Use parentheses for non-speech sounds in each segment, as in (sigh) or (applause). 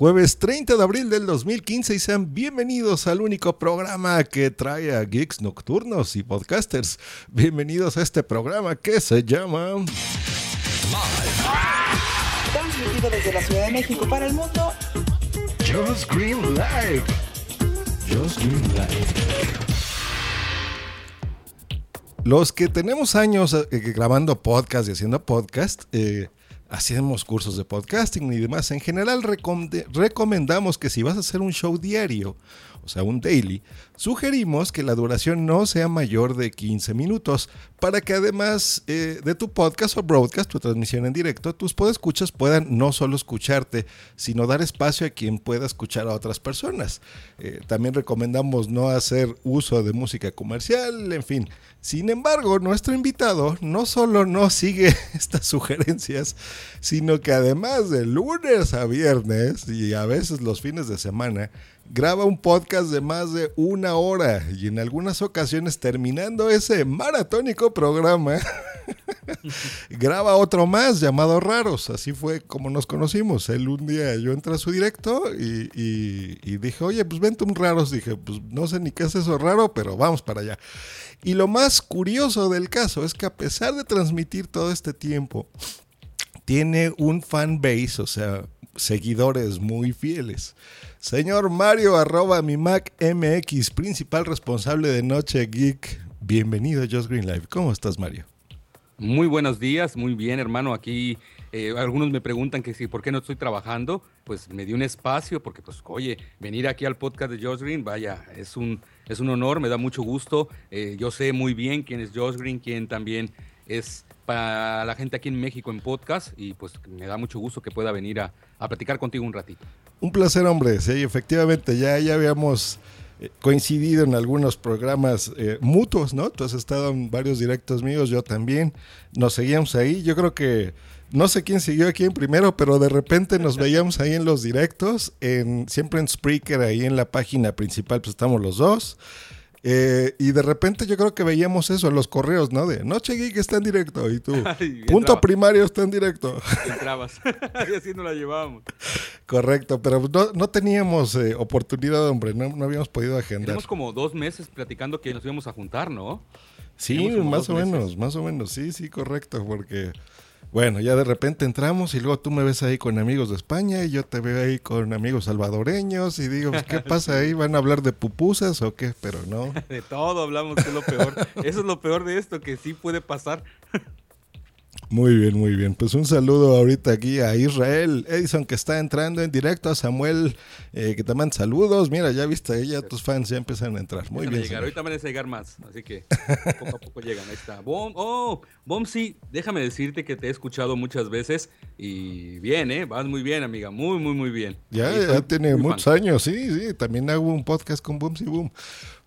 Jueves 30 de abril del 2015 y sean bienvenidos al único programa que trae a geeks nocturnos y podcasters. Bienvenidos a este programa que se llama... Transmitido desde la Ciudad de México para el mundo. Just Green Live. Just Green Live. Los que tenemos años eh, grabando podcast y haciendo podcast, eh, hacemos cursos de podcasting y demás. En general recomendamos que si vas a hacer un show diario, o sea, un daily, sugerimos que la duración no sea mayor de 15 minutos para que además eh, de tu podcast o broadcast, tu transmisión en directo, tus podescuchas puedan no solo escucharte, sino dar espacio a quien pueda escuchar a otras personas. Eh, también recomendamos no hacer uso de música comercial, en fin. Sin embargo, nuestro invitado no solo no sigue (laughs) estas sugerencias, sino que además de lunes a viernes y a veces los fines de semana, graba un podcast de más de una hora y en algunas ocasiones terminando ese maratónico programa, (laughs) graba otro más llamado Raros. Así fue como nos conocimos. Él un día yo entré a su directo y, y dije, oye, pues vente un Raros. Dije, pues no sé ni qué es eso raro, pero vamos para allá. Y lo más curioso del caso es que a pesar de transmitir todo este tiempo, tiene un fan base, o sea, seguidores muy fieles. Señor Mario, arroba mi Mac MX, principal responsable de Noche Geek. Bienvenido a Just Green Live. ¿Cómo estás, Mario? Muy buenos días, muy bien, hermano. Aquí eh, algunos me preguntan que si por qué no estoy trabajando, pues me di un espacio porque, pues, oye, venir aquí al podcast de Josh Green, vaya, es un, es un honor, me da mucho gusto. Eh, yo sé muy bien quién es Josh Green, quién también es para la gente aquí en México en podcast y pues me da mucho gusto que pueda venir a, a platicar contigo un ratito. Un placer, hombre. Sí, efectivamente, ya, ya habíamos eh, coincidido en algunos programas mutuos, ¿no? Tú has estado en varios directos míos, yo también. Nos seguíamos ahí. Yo creo que no sé quién siguió aquí en primero, pero de repente nos (laughs) veíamos ahí en los directos, en, siempre en Spreaker, ahí en la página principal, pues estamos los dos. Eh, y de repente yo creo que veíamos eso en los correos, ¿no? De Noche Geek está en directo y tú, (laughs) punto primario está en directo. (laughs) Entrabas, (laughs) y así nos la llevábamos. Correcto, pero no, no teníamos eh, oportunidad, hombre, no, no, habíamos podido agendar. Tenemos como dos meses platicando que nos íbamos a juntar, ¿no? Sí, más o menos, más o menos, sí, sí, correcto, porque bueno, ya de repente entramos y luego tú me ves ahí con amigos de España y yo te veo ahí con amigos salvadoreños y digo, pues, ¿qué (laughs) pasa ahí? ¿Van a hablar de pupusas o qué? Pero no. (laughs) De todo hablamos, que es lo peor. Eso es lo peor de esto, que sí puede pasar. Muy bien, muy bien. Pues un saludo ahorita aquí a Israel Edison que está entrando en directo, a Samuel eh, que te manda saludos. Mira, ya viste, ya tus fans ya empiezan a entrar. Muy bien. Ahorita van a llegar más, así que (laughs) poco a poco llegan. Ahí está. Bom, oh, Bom, sí, déjame decirte que te he escuchado muchas veces y bien, ¿eh? Vas muy bien, amiga, muy, muy, muy bien. Ya, ya tiene muchos años, sí, sí. También hago un podcast con Boom, sí, Boom.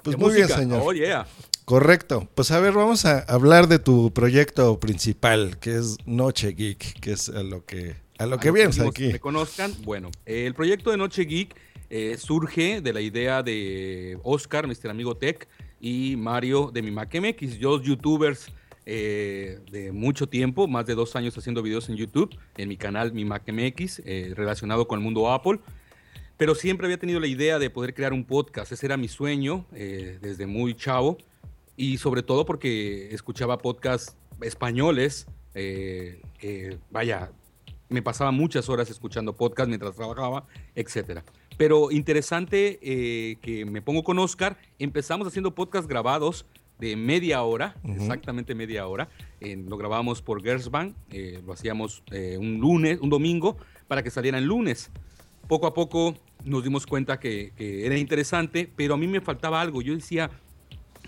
Pues muy bien, señor. Oh, yeah. Correcto. Pues a ver, vamos a hablar de tu proyecto principal, que es Noche Geek, que es a lo que a lo que vienes aquí. Me conozcan. Bueno, el proyecto de Noche Geek eh, surge de la idea de Oscar, nuestro amigo Tech, y Mario de mi MacMX, dos youtubers eh, de mucho tiempo, más de dos años haciendo videos en YouTube, en mi canal Mi MacMX, eh, relacionado con el mundo Apple pero siempre había tenido la idea de poder crear un podcast. Ese era mi sueño desde muy chavo y sobre todo porque escuchaba podcasts españoles, eh, vaya, me pasaba muchas horas escuchando podcasts mientras trabajaba, etc. Pero interesante eh, que me pongo con Oscar, empezamos haciendo podcasts grabados de media hora, exactamente media hora, lo grabábamos por Gersbank, eh, lo hacíamos un lunes, un domingo, para que saliera el lunes. Poco a poco nos dimos cuenta que, que era interesante, pero a mí me faltaba algo. Yo decía,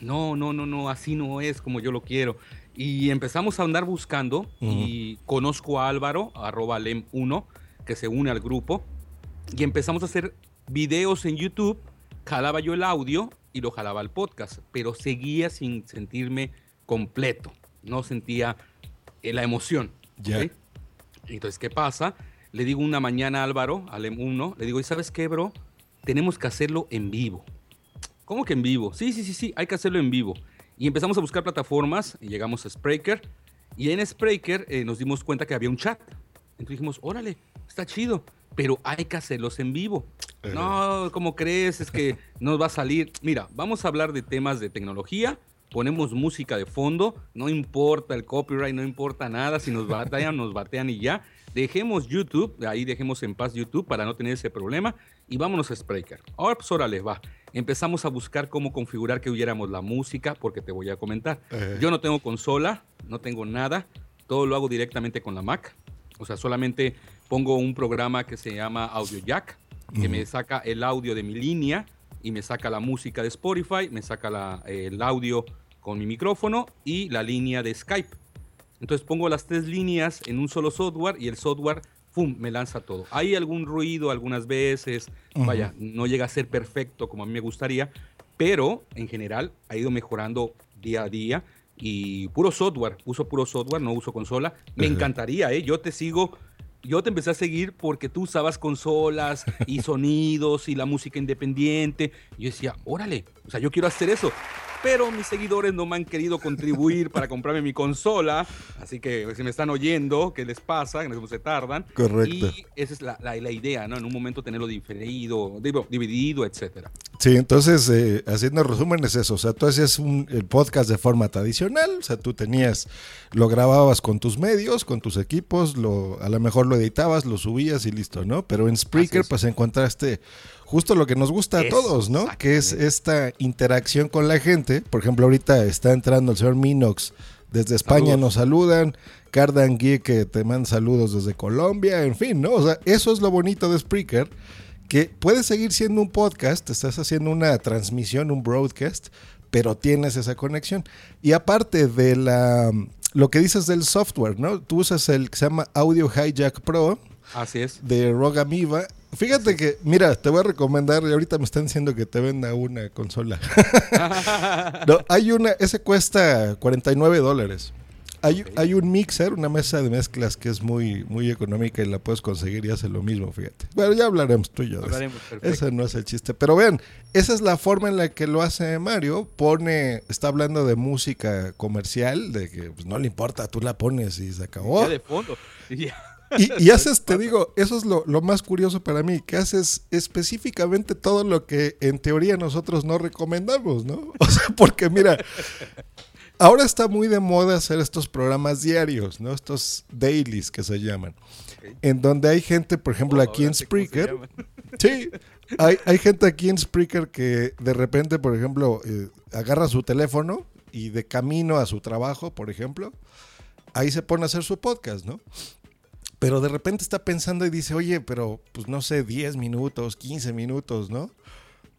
no, no, no, no, así no es como yo lo quiero. Y empezamos a andar buscando y conozco a Álvaro, arroba lem1, que se une al grupo, y empezamos a hacer videos en YouTube, jalaba yo el audio y lo jalaba al podcast, pero seguía sin sentirme completo, no sentía eh, la emoción. Ya. Entonces, ¿qué pasa? Le digo una mañana a Álvaro, a Lem1, le digo, ¿y sabes qué, bro? Tenemos que hacerlo en vivo. ¿Cómo que en vivo? Sí, sí, sí, sí, hay que hacerlo en vivo. Y empezamos a buscar plataformas y llegamos a Spreaker. Y en Spreaker eh, nos dimos cuenta que había un chat. Entonces dijimos, órale, está chido. pero hay que hacerlos en vivo. No, ¿cómo crees? Es que nos va a salir. Mira, vamos a hablar de temas de tecnología, ponemos música de fondo, no importa el copyright, no importa nada, si nos batean, nos batean y ya. Dejemos YouTube, ahí dejemos en paz YouTube para no tener ese problema y vámonos a Spreaker. Ahora pues órale, va. Empezamos a buscar cómo configurar que huyéramos la música, porque te voy a comentar. Yo no tengo consola, no tengo nada, todo lo hago directamente con la Mac. O sea, solamente pongo un programa que se llama Audio Jack, que me saca el audio de mi línea y me saca la música de Spotify, me saca el audio con mi micrófono y la línea de Skype. Entonces pongo las tres líneas en un solo software y el software, ¡pum!, me lanza todo. Hay algún ruido algunas veces, vaya, no llega a ser perfecto como a mí me gustaría, pero en general ha ido mejorando día a día y puro software, uso puro software, no uso consola. Me encantaría, ¿eh? Yo te sigo yo te empecé a seguir porque tú usabas consolas y (laughs) sonidos y la música independiente. Y yo decía, órale, o sea, yo quiero hacer eso pero mis seguidores no me han querido contribuir para comprarme mi consola, así que si me están oyendo, ¿qué les pasa? Que no se tardan. Correcto. Y esa es la, la, idea, ¿no? En un momento tenerlo diferido, dividido, etcétera. Sí, entonces, eh, haciendo resumen es eso, o sea, tú hacías un, el podcast de forma tradicional, o sea, tú tenías, lo grababas con tus medios, con tus equipos, lo, a lo mejor lo editabas, lo subías y listo, ¿no? Pero en Spreaker, pues encontraste justo lo que nos gusta a todos, ¿no? Que es esta interacción con la gente. Por ejemplo, ahorita está entrando el señor Minox desde España, nos saludan. Cardan que te manda saludos desde Colombia, en fin, ¿no? O sea, eso es lo bonito de Spreaker, que puede seguir siendo un podcast, estás haciendo una transmisión, un broadcast, pero tienes esa conexión. Y aparte de la lo que dices del software, ¿no? Tú usas el que se llama Audio Hijack Pro. Así es. De Rogamiva Fíjate que, mira, te voy a recomendar, y ahorita me están diciendo que te venda una consola. (laughs) no, hay una, ese cuesta 49 dólares. Hay, hay, un mixer, una mesa de mezclas que es muy, muy económica y la puedes conseguir y hace lo mismo, fíjate. Bueno, ya hablaremos tú y yo. Hablaremos, Ese no es el chiste. Pero vean, esa es la forma en la que lo hace Mario. Pone, está hablando de música comercial, de que pues, no le importa, tú la pones y se acabó. Ya de fondo. (laughs) Ya. Y, (laughs) haces, te digo, eso es lo, más curioso para mí, que haces específicamente todo lo que en teoría nosotros no recomendamos, ¿no? (laughs) O sea, porque mira, ahora está muy de moda hacer estos programas diarios, ¿no? Estos dailies que se llaman. En donde hay gente, por ejemplo, aquí en Spreaker. (laughs) Sí, hay, hay, gente aquí en Spreaker que de repente, por ejemplo, eh, agarra su teléfono y de camino a su trabajo, por ejemplo, ahí se pone a hacer su podcast, ¿no? Pero de repente está pensando y dice, oye, pero pues no sé, 10 minutos, 15 minutos, ¿no?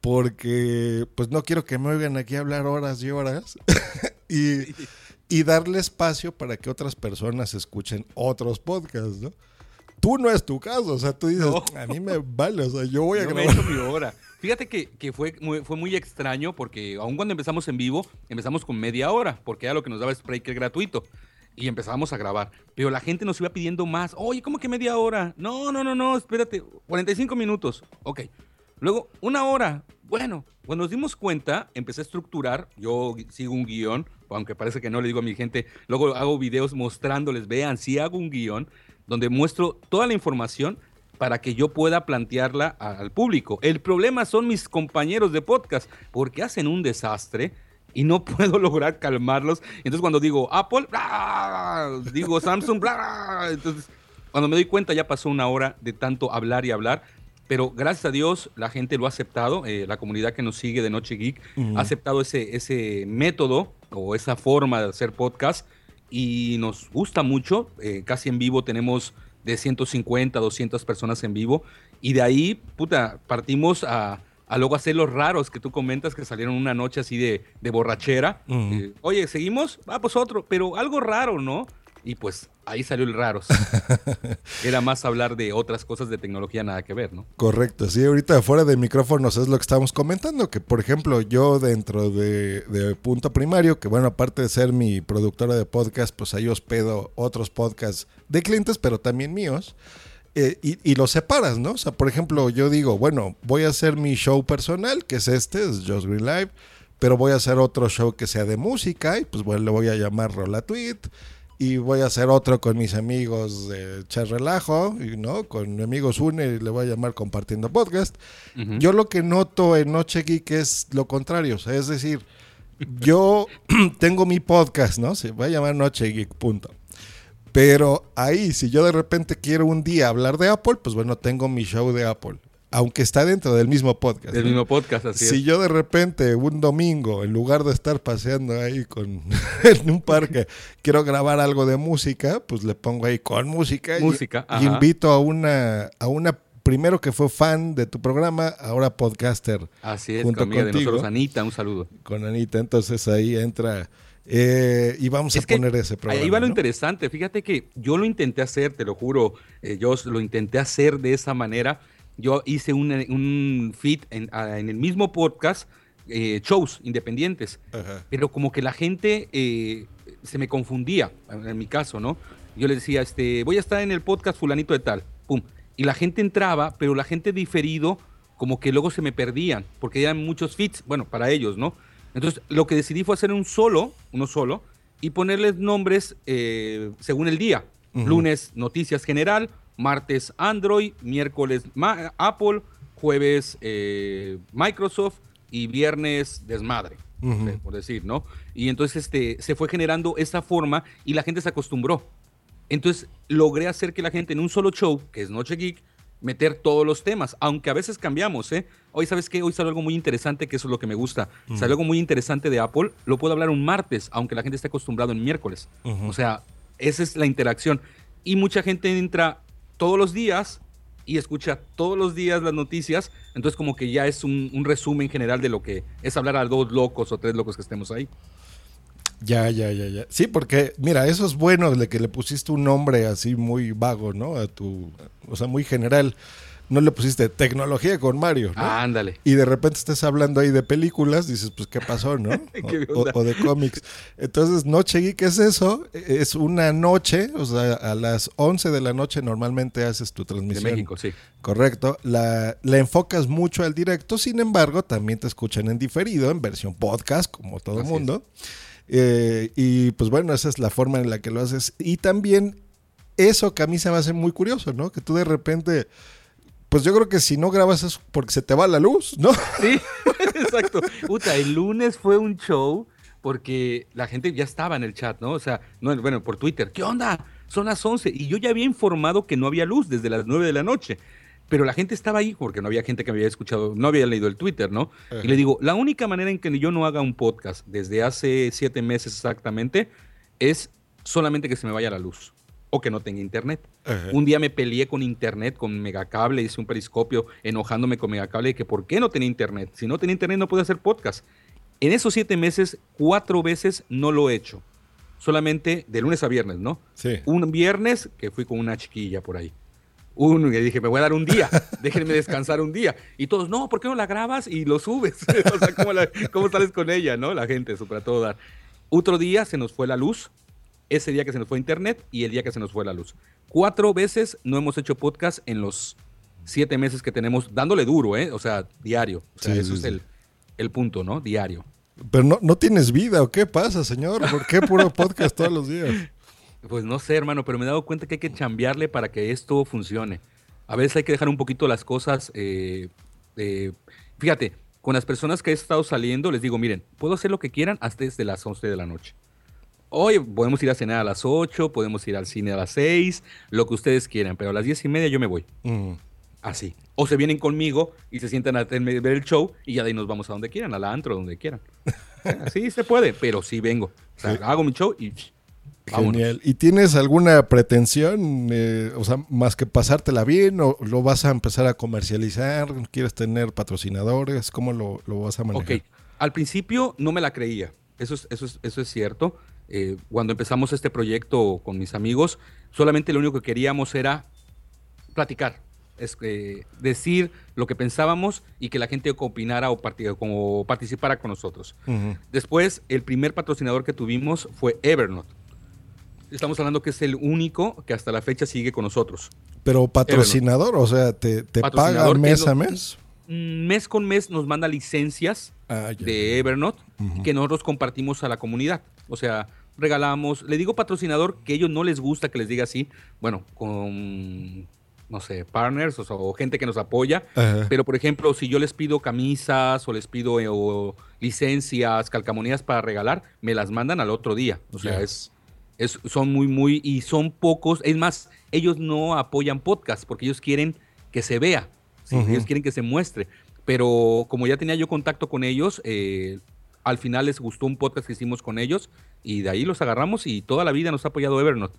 Porque pues no quiero que me oigan aquí hablar horas y horas (laughs) y, y, darle espacio para que otras personas escuchen otros podcasts, ¿no? Tú no es tu caso, o sea, tú dices, a mí me vale, o sea, yo voy a grabar. mi hora. Fíjate que, que fue, muy, fue muy extraño porque aun cuando empezamos en vivo, empezamos con media hora, porque era lo que nos daba Spreaker gratuito y empezábamos a grabar. Pero la gente nos iba pidiendo más. Oye, ¿cómo que media hora? No, no, no, no, espérate. 45 minutos. Ok. Luego, una hora. Bueno, cuando nos dimos cuenta, empecé a estructurar. Yo sigo un guion, aunque parece que no le digo a mi gente. Luego hago videos mostrándoles, vean, sí hago un guion donde muestro toda la información para que yo pueda plantearla al público. El problema son mis compañeros de podcast, porque hacen un desastre y no puedo (laughs) lograr calmarlos. Entonces cuando digo Apple, digo Samsung, entonces cuando me doy cuenta ya pasó una hora de tanto hablar y hablar. Pero gracias a Dios la gente lo ha aceptado, eh, la comunidad que nos sigue de Noche Geek ha aceptado ese, ese método o esa forma de hacer podcast y nos gusta mucho. Eh, casi en vivo tenemos de 150 200 personas en vivo y de ahí, puta, partimos a, a luego hacer los raros que tú comentas que salieron una noche así de, borrachera. Eh, Oye, ¿seguimos? Ah, pues otro, pero algo raro, ¿no? Y pues ahí salió el raros. (laughs) Era más hablar de otras cosas de tecnología, nada que ver, ¿no? Correcto, sí, ahorita fuera de micrófonos es lo que estamos comentando, que por ejemplo yo dentro de, de Punto Primario, que bueno, aparte de ser mi productora de podcast, pues ahí hospedo otros podcasts de clientes, pero también míos. Eh, y, lo separas, ¿no? O sea, por ejemplo, yo digo, bueno, voy a hacer mi show personal, que es este, es Just Green Live, pero voy a hacer otro show que sea de música, y pues bueno, le voy a llamar Rola Tweet. y voy a hacer otro con mis amigos de Char Relajo, y, ¿no? Con mi amigo Sune, le voy a llamar Compartiendo Podcast. Yo lo que noto en Noche Geek es lo contrario, o sea, es decir, yo (clears throat) tengo mi podcast, ¿no? Se va a llamar Noche Geek, punto. Pero ahí, si yo de repente quiero un día hablar de Apple, pues bueno, tengo mi show de Apple. Aunque está dentro del mismo podcast. Del ¿no? mismo podcast, así Si es. yo de repente un domingo, en lugar de estar paseando ahí con, (laughs) en un parque, quiero grabar algo de música, pues le pongo ahí con música. y- Música, y, invito a una, a una, primero que fue fan de tu programa, ahora podcaster Así es, junto con amiga de contigo. nosotros, Anita, un saludo. con Anita. Entonces ahí entra eh, y vamos Es a poner ese programa. Ahí va lo ¿no? interesante. Fíjate que yo lo intenté hacer, te lo juro, eh, yo lo intenté hacer de esa manera. Yo hice un, un feed en, en el mismo podcast, eh, shows independientes, Ajá. pero como que la gente eh, se me confundía, en mi caso, ¿no? Yo le decía, este, voy a estar en el podcast fulanito de tal, pum. Y la gente entraba, pero la gente diferido, como que luego se me perdían, porque eran muchos feeds, bueno, para ellos, ¿no? Entonces, lo que decidí fue hacer un solo, uno solo, y ponerles nombres eh, según el día. Ujú. Lunes, noticias general, martes, Android, miércoles, Ma- Apple, jueves, eh, Microsoft y viernes, desmadre, por decir, ¿no? Y entonces este, se fue generando esa forma y la gente se acostumbró. Entonces logré hacer que la gente en un solo show, que es Noche Geek, meter todos los temas, aunque a veces cambiamos, ¿eh? Hoy, ¿sabes qué? Hoy sale algo muy interesante, que eso es lo que me gusta. Sale algo muy interesante de Apple, lo puedo hablar un martes, aunque la gente esté acostumbrado en miércoles. O sea, esa es la interacción. Y mucha gente entra todos los días y escucha todos los días las noticias, entonces como que ya es un, un resumen general de lo que es hablar a dos locos o tres locos que estemos ahí. Ya, ya, ya, ya. Sí, porque, mira, eso es bueno de que le pusiste un nombre así muy vago, ¿no? A tu, o sea, muy general. No le pusiste tecnología con Mario, ¿no? Ah, ándale. Y de repente estás hablando ahí de películas, dices, pues, ¿qué pasó, no? (laughs) ¿Qué O, onda? o- o de cómics. Entonces, Noche Geek es eso, es una noche, o sea, a las 11 de la noche normalmente haces tu De transmisión. México, sí. Correcto. La, la enfocas mucho al directo, sin embargo, también te escuchan en diferido, en versión podcast, como todo el mundo. Eh, y pues bueno, esa es la forma en la que lo haces. Y también eso que a mí se me hace muy curioso, ¿no? Que tú de repente, pues yo creo que si no grabas es porque se te va la luz, ¿no? (laughs) Sí, (laughs) exacto. Puta, el lunes fue un show porque la gente ya estaba en el chat, ¿no? O sea, no, bueno, por Twitter, ¿qué onda? Son las 11 y yo ya había informado que no había luz desde las 9 de la noche. Pero la gente estaba ahí porque no había gente que me había escuchado, no había leído el Twitter, ¿no? Ajá. Y le digo, la única manera en que yo no haga un podcast desde hace siete meses exactamente es solamente que se me vaya la luz o que no tenga internet. Ajá. Un día me peleé con internet, con Megacable, hice un periscopio enojándome con Megacable de que por qué no tenía internet. Si no tenía internet no podía hacer podcast. En esos siete meses, cuatro veces no lo he hecho. Solamente de lunes a viernes, ¿no? Sí. Un viernes que fui con una chiquilla por ahí. Un, y dije, me voy a dar un día, déjenme descansar un día. Y todos, no, ¿por qué no la grabas y lo subes? (laughs) o sea, ¿cómo, la- cómo sales con ella, no? La gente, súper a todo dar. Otro día se nos fue la luz, ese día que se nos fue internet y el día que se nos fue la luz. Cuatro veces no hemos hecho podcast en los siete meses que tenemos, dándole duro, ¿eh? O sea, diario. O sea, Sí, eso sí, es sí. el, el punto, ¿no? Diario. Pero no, no tienes vida, ¿o qué pasa, señor? ¿Por qué puro podcast todos los días? Pues no sé, hermano, pero me he dado cuenta que hay que chambearle para que esto funcione. A veces hay que dejar un poquito las cosas. eh, eh, fíjate, con las personas que he estado saliendo, les digo, miren, puedo hacer lo que quieran hasta desde las 11 de la noche. Hoy podemos ir a cenar a las 8, podemos ir al cine a las 6, lo que ustedes quieran, pero a las 10 y media yo me voy. Mm. Así. O se vienen conmigo y se sientan a ver el show y ya de ahí nos vamos a donde quieran, a la antro, donde quieran. (laughs) Así se puede, pero sí vengo. O sea, Sí. hago mi show y vámonos. Genial. ¿Y tienes alguna pretensión, eh, o sea, más que pasártela bien, o lo vas a empezar a comercializar? ¿Quieres tener patrocinadores? ¿Cómo lo, lo vas a manejar? Ok, al principio no me la creía, eso es, eso es, eso es cierto. Eh, cuando empezamos este proyecto con mis amigos, solamente lo único que queríamos era platicar, es que decir lo que pensábamos y que la gente opinara o, participara con nosotros. Después, el primer patrocinador que tuvimos fue Evernote. Estamos hablando que es el único que hasta la fecha sigue con nosotros. Pero patrocinador, o sea, ¿te, te paga mes a mes? Mm, Mes con mes nos manda licencias Ah, de Evernote que nosotros compartimos a la comunidad. O sea, regalamos. Le digo patrocinador que a ellos no les gusta que les diga así. Bueno, con no sé, partners o, gente que nos apoya. Pero, por ejemplo, si yo les pido camisas o les pido eh, licencias, calcamonías para regalar, me las mandan al otro día. O sea, es, es, son muy, muy, y son pocos. Es más, ellos no apoyan podcast porque ellos quieren que se vea. Ellos quieren que se muestre. Pero como ya tenía yo contacto con ellos, eh, al final les gustó un podcast que hicimos con ellos y de ahí los agarramos y toda la vida nos ha apoyado Evernote.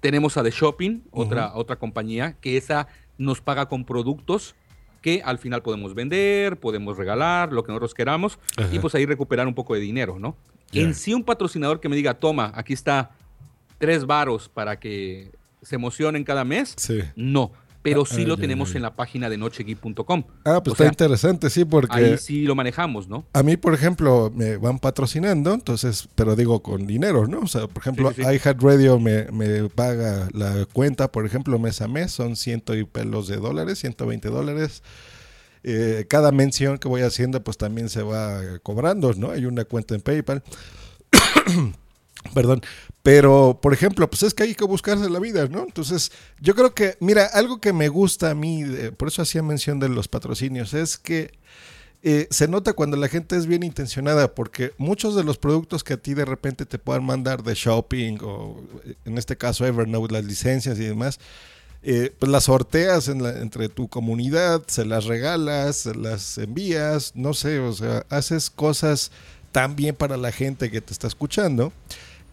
Tenemos a The Shopping, otra, otra compañía, que esa nos paga con productos que al final podemos vender, podemos regalar, lo que nosotros queramos, y pues ahí recuperar un poco de dinero, ¿no? En sí un patrocinador que me diga, toma, aquí está tres varos para que se emocionen cada mes, no pero sí lo tenemos en la página de nochegeek.com. Ah, pues está interesante, sí, porque... Ahí sí lo manejamos, ¿no? A mí, por ejemplo, me van patrocinando, entonces, pero digo con dinero, ¿no? O sea, por ejemplo, iHeartRadio me, me paga la cuenta, por ejemplo, mes a mes, son ciento y pelos de dólares, 120 dólares. Eh, cada mención que voy haciendo, pues también se va cobrando, ¿no? Hay una cuenta en PayPal. (coughs) Perdón. Pero, por ejemplo, pues es que hay que buscarse la vida, ¿no? Entonces, yo creo que, mira, algo que me gusta a mí, por eso hacía mención de los patrocinios, es que eh, se nota cuando la gente es bien intencionada, porque muchos de los productos que a ti de repente te puedan mandar de shopping, o en este caso Evernote, las licencias y demás, eh, pues las sorteas entre tu comunidad, se las regalas, se las envías, no sé, o sea, haces cosas tan bien para la gente que te está escuchando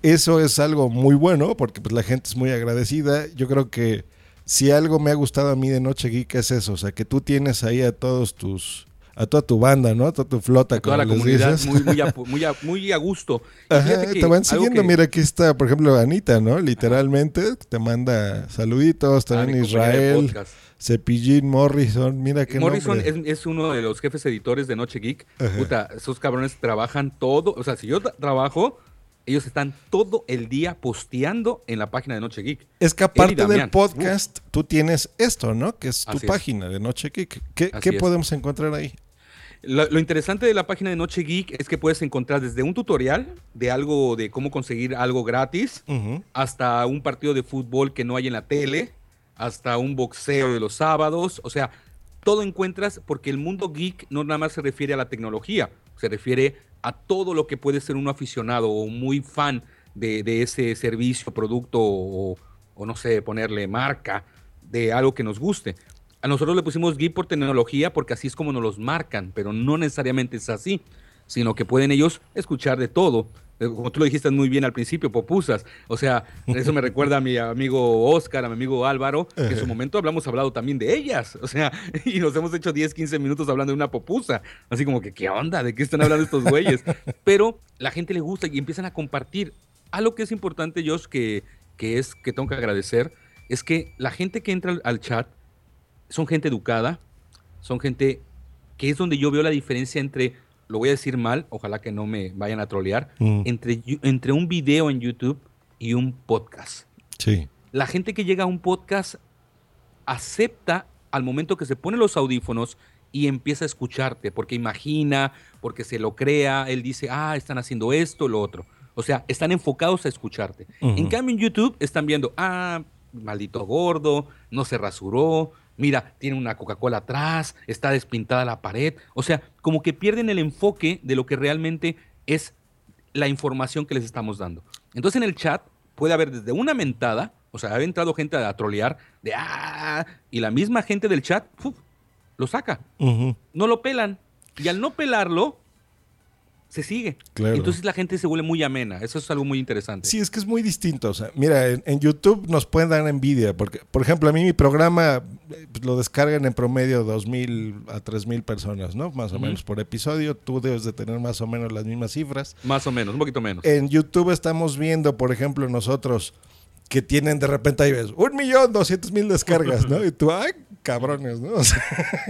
eso es algo muy bueno porque pues, la gente es muy agradecida. Yo creo que si algo me ha gustado a mí de Noche Geek es eso, o sea, que tú tienes ahí a todos tus a toda tu banda, ¿no? A toda tu flota. A toda la comunidad, muy, (laughs) muy, a, muy, a, gusto. Ajá, te van siguiendo. Mira, aquí está, por ejemplo, Anita, ¿no? Literalmente te manda saluditos. También Israel, Cepillín, Morrison. Mira qué Morrison es, es, uno de los jefes editores de Noche Geek. Puta, esos cabrones trabajan todo. O sea, si yo trabajo, ellos están todo el día posteando en la página de Noche Geek. Es que aparte del podcast, tú tienes esto, ¿no? Que es tu página de Noche Geek. ¿Qué, podemos encontrar ahí? Lo, interesante de la página de Noche Geek es que puedes encontrar desde un tutorial de algo, de cómo conseguir algo gratis, hasta un partido de fútbol que no hay en la tele, hasta un boxeo de los sábados. O sea, todo encuentras porque el mundo geek no nada más se refiere a la tecnología, se refiere a todo lo que puede ser un aficionado o muy fan de, ese servicio, producto o, no sé, ponerle marca de algo que nos guste. A nosotros le pusimos Geek por tecnología porque así es como nos los marcan, pero no necesariamente es así, sino que pueden ellos escuchar de todo. Eh, como tú lo dijiste muy bien al principio, popusas. O sea, eso me (laughs) recuerda a mi amigo Oscar, a mi amigo Álvaro, que en su momento hablamos hablado también de ellas. O sea, (laughs) y nos hemos hecho 10, 15 minutos hablando de una popusa. Así como que, ¿qué onda? ¿De qué están hablando estos güeyes? (laughs) Pero la gente le gusta y empiezan a compartir. Algo que es importante, Josh, que, que es que tengo que agradecer, es que la gente que entra al chat son gente educada, son gente que es donde yo veo la diferencia entre lo voy a decir mal, ojalá que no me vayan a trolear, mm. entre, entre un video en YouTube y un podcast. Sí. La gente que llega a un podcast acepta al momento que se pone los audífonos y empieza a escucharte, porque imagina, porque se lo crea, él dice, ah, están haciendo esto, lo otro. O sea, están enfocados a escucharte. En cambio, en YouTube están viendo, ah, maldito gordo, no se rasuró, mira, tiene una Coca-Cola atrás, está despintada la pared. O sea, como que pierden el enfoque de lo que realmente es la información que les estamos dando. Entonces en el chat puede haber desde una mentada, o sea, ha entrado gente a trolear de ah, y la misma gente del chat lo saca. No lo pelan. Y al no pelarlo, se sigue. Entonces la gente se vuelve muy amena. Eso es algo muy interesante. Sí, es que es muy distinto. O sea, mira, en, YouTube nos pueden dar envidia. Porque, por ejemplo, a mí mi programa eh, pues, lo descargan en promedio 2.000 a 3.000 personas, ¿no? Más o menos por episodio. Tú debes de tener más o menos las mismas cifras. Más o menos, un poquito menos. En YouTube estamos viendo, por ejemplo, nosotros que tienen de repente ahí ves un millón doscientos mil descargas, ¿no? (laughs) Y tú, ay, cabrones, ¿no? (laughs) O sea,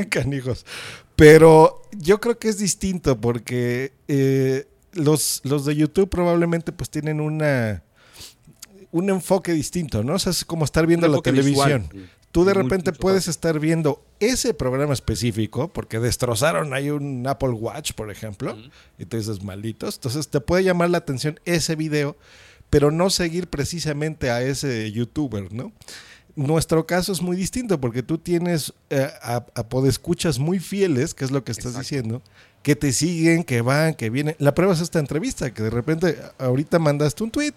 canijos. Pero yo creo que es distinto porque eh, los, los de YouTube probablemente pues tienen una un enfoque distinto, ¿no? O sea, es como estar viendo la televisión. Tú de repente puedes estar viendo ese programa específico, porque destrozaron ahí un Apple Watch, por ejemplo, y te dices malditos. Entonces te puede llamar la atención ese video, pero no seguir precisamente a ese youtuber, ¿no? Nuestro caso es muy distinto porque tú tienes eh, a, a podescuchas muy fieles, que es lo que estás Exacto. diciendo, que te siguen, que van, que vienen. La prueba es esta entrevista, que de repente ahorita mandaste un tweet,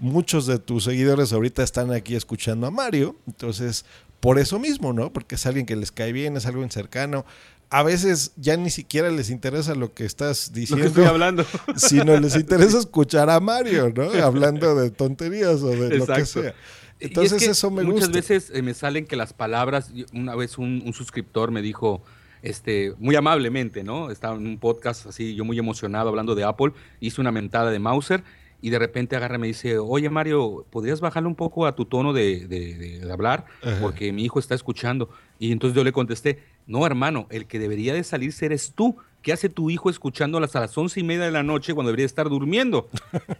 muchos de tus seguidores ahorita están aquí escuchando a Mario, entonces por eso mismo, ¿no? Porque es alguien que les cae bien, es alguien cercano. A veces ya ni siquiera les interesa lo que estás Lo que diciendo, estoy hablando. sino les (laughs) interesa escuchar a Mario, ¿no? Hablando de tonterías o de lo que sea. Es Entonces que eso me muchas gusta. veces eh, me salen que las palabras, una vez un, un suscriptor me dijo, este, muy amablemente, ¿no? Estaba en un podcast así, yo muy emocionado hablando de Apple, hice una mentada de Mauser y de repente agarra y me dice, oye Mario, ¿podrías bajarle un poco a tu tono de, de- de- de hablar? Ajá. Porque mi hijo está escuchando. Y entonces yo le contesté, no hermano, el que debería de salirse eres tú. ¿Qué hace tu hijo escuchando a las, once y media de la noche cuando debería estar durmiendo?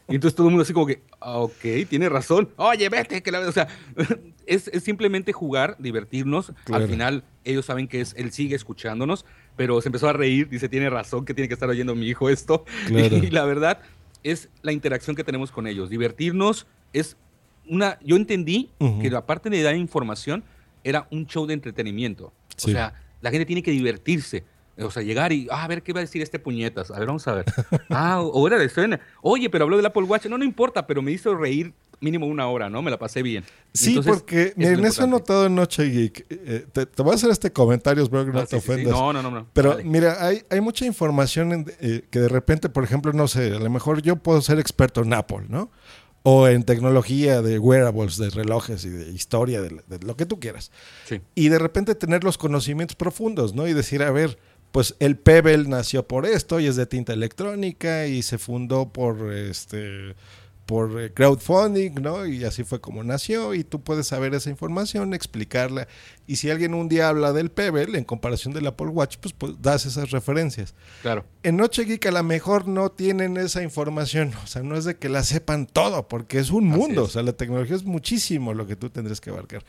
Y entonces todo el mundo así como que, "Ah, ok, tiene razón. Oye, vete, que la... O sea, (laughs) es, es simplemente jugar, divertirnos. Claro. Al final ellos saben que es, él sigue escuchándonos, pero se empezó a reír, dice, tiene razón que tiene que estar oyendo mi hijo esto. (laughs) Claro. Y la verdad es la interacción que tenemos con ellos. Divertirnos es una... Yo entendí Ujú. que aparte de dar información, era un show de entretenimiento. Sí. O sea, la gente tiene que divertirse. O sea, llegar y, ah, a ver, ¿qué va a decir este puñetas? A ver, vamos a ver. (laughs) Ah, o hora de cena. Oye, pero habló del Apple Watch. No, no importa, pero me hizo reír mínimo una hora, ¿no? Me la pasé bien. Sí, Entonces, porque es lo eso he notado en Noche Geek. Eh, te, te voy a hacer este comentario, espero que no Ah, te sí, sí, sí. ofendas. No, no, no. no. Pero Dale. mira, hay, hay mucha información en- eh, que de repente, por ejemplo, no sé, a lo mejor yo puedo ser experto en Apple, ¿no? O en tecnología de wearables, de relojes y de historia, de, de lo que tú quieras. Sí. Y de repente tener los conocimientos profundos, ¿no? Y decir, a ver, pues el Pebble nació por esto y es de tinta electrónica y se fundó por este por eh, crowdfunding, ¿no? Y así fue como nació y tú puedes saber esa información, explicarla. Y si alguien un día habla del Pebble en comparación del Apple Watch, pues, pues das esas referencias. Claro. En Noche Geek a lo mejor no tienen esa información, o sea, no es de que la sepan todo, porque es un Así mundo, es. o sea, la tecnología es muchísimo lo que tú tendrías que abarcar.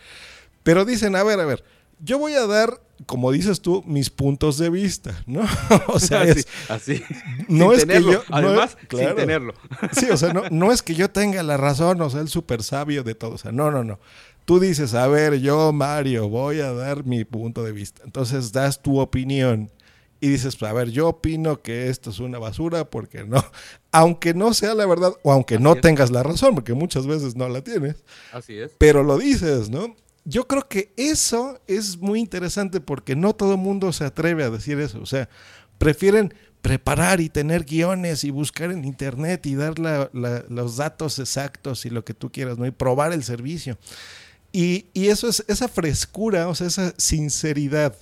Pero dicen, a ver, a ver, yo voy a dar, como dices tú, mis puntos de vista, ¿no? (laughs) o sea, así, es, así. no Sin es que tenerlo. yo- no Además, claro. sin tenerlo. Sí, o sea, no, no es que yo tenga la razón, o sea, el súper sabio de todo. O sea, no, no, no. Tú dices, a ver, yo, Mario, voy a dar mi punto de vista. Entonces das tu opinión y dices, pues, a ver, yo opino que esto es una basura porque no. (laughs) Aunque no sea la verdad o aunque Así no es. tengas la razón, porque muchas veces no la tienes, Así es. pero lo dices, ¿no? Yo creo que eso es muy interesante porque no todo el mundo se atreve a decir eso. O sea, prefieren preparar y tener guiones y buscar en internet y dar los datos exactos y lo que tú quieras, ¿no? Y probar el servicio. Y, y eso es esa frescura, o sea, esa sinceridad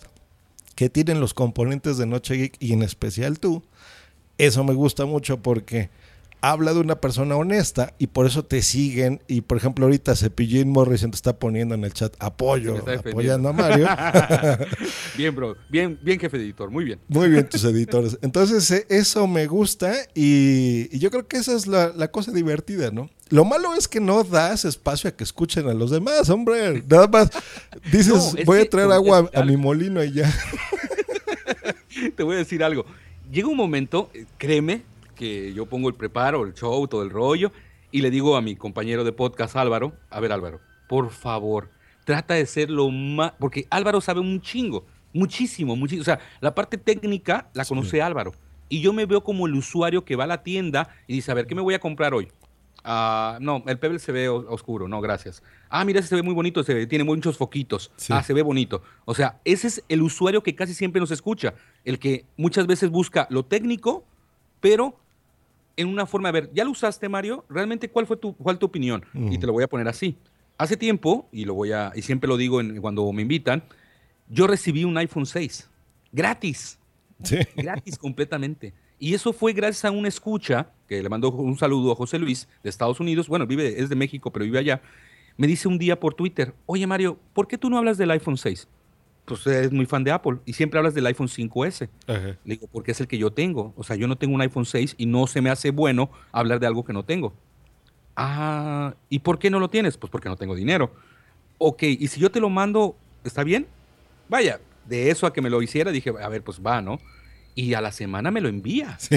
que tienen los componentes de Noche Geek y en especial tú, eso me gusta mucho porque habla de una persona honesta y por eso te siguen. Y por ejemplo, ahorita Cepillín Morrison te está poniendo en el chat apoyo, apoyando a Mario. (laughs) (laughs) Bien, bro. Bien, bien, jefe editor. Muy bien. Muy bien, tus editores. Entonces, eh, eso me gusta y, y yo creo que esa es la, la cosa divertida, ¿no? Lo malo es que no das espacio a que escuchen a los demás, hombre. Nada más dices, No, voy a traer agua a mi molino y ya. (laughs) Te voy a decir algo. Llega un momento, eh, créeme, que yo pongo el preparo, el show, todo el rollo, y le digo a mi compañero de podcast, Álvaro, a ver Álvaro, por favor, trata de ser lo más, porque Álvaro sabe un chingo, muchísimo, muchísimo. O sea, la parte técnica la conoce Álvaro. Y yo me veo como el usuario que va a la tienda y dice, a ver, ¿qué me voy a comprar hoy? Ah, no, el Pebble se ve oscuro, no, gracias. Ah, mira, ese se ve muy bonito, se ve- tiene muchos foquitos. Sí. Ah, se ve bonito. O sea, ese es el usuario que casi siempre nos escucha, el que muchas veces busca lo técnico, pero en una forma, a ver, ¿ya lo usaste, Mario? ¿Realmente cuál fue tu, cuál tu opinión? Y te lo voy a poner así. Hace tiempo, y lo voy a, y siempre lo digo en- cuando me invitan, yo recibí un iPhone 6, gratis Sí. gratis completamente. Y eso fue gracias a una escucha, que le mandó un saludo a José Luis de Estados Unidos, bueno, vive, es de México, pero vive allá. Me dice un día por Twitter, oye Mario, ¿por qué tú no hablas del iPhone 6? Pues es muy fan de Apple y siempre hablas del iPhone 5S. Ajá. Le digo, porque es el que yo tengo. O sea, yo no tengo un iPhone 6 y no se me hace bueno hablar de algo que no tengo. Ah, ¿y por qué no lo tienes? Pues porque no tengo dinero. Ok, y si yo te lo mando, ¿está bien? Vaya, de eso a que me lo hiciera, dije, a ver, pues va, ¿no? y a la semana me lo envía. (laughs)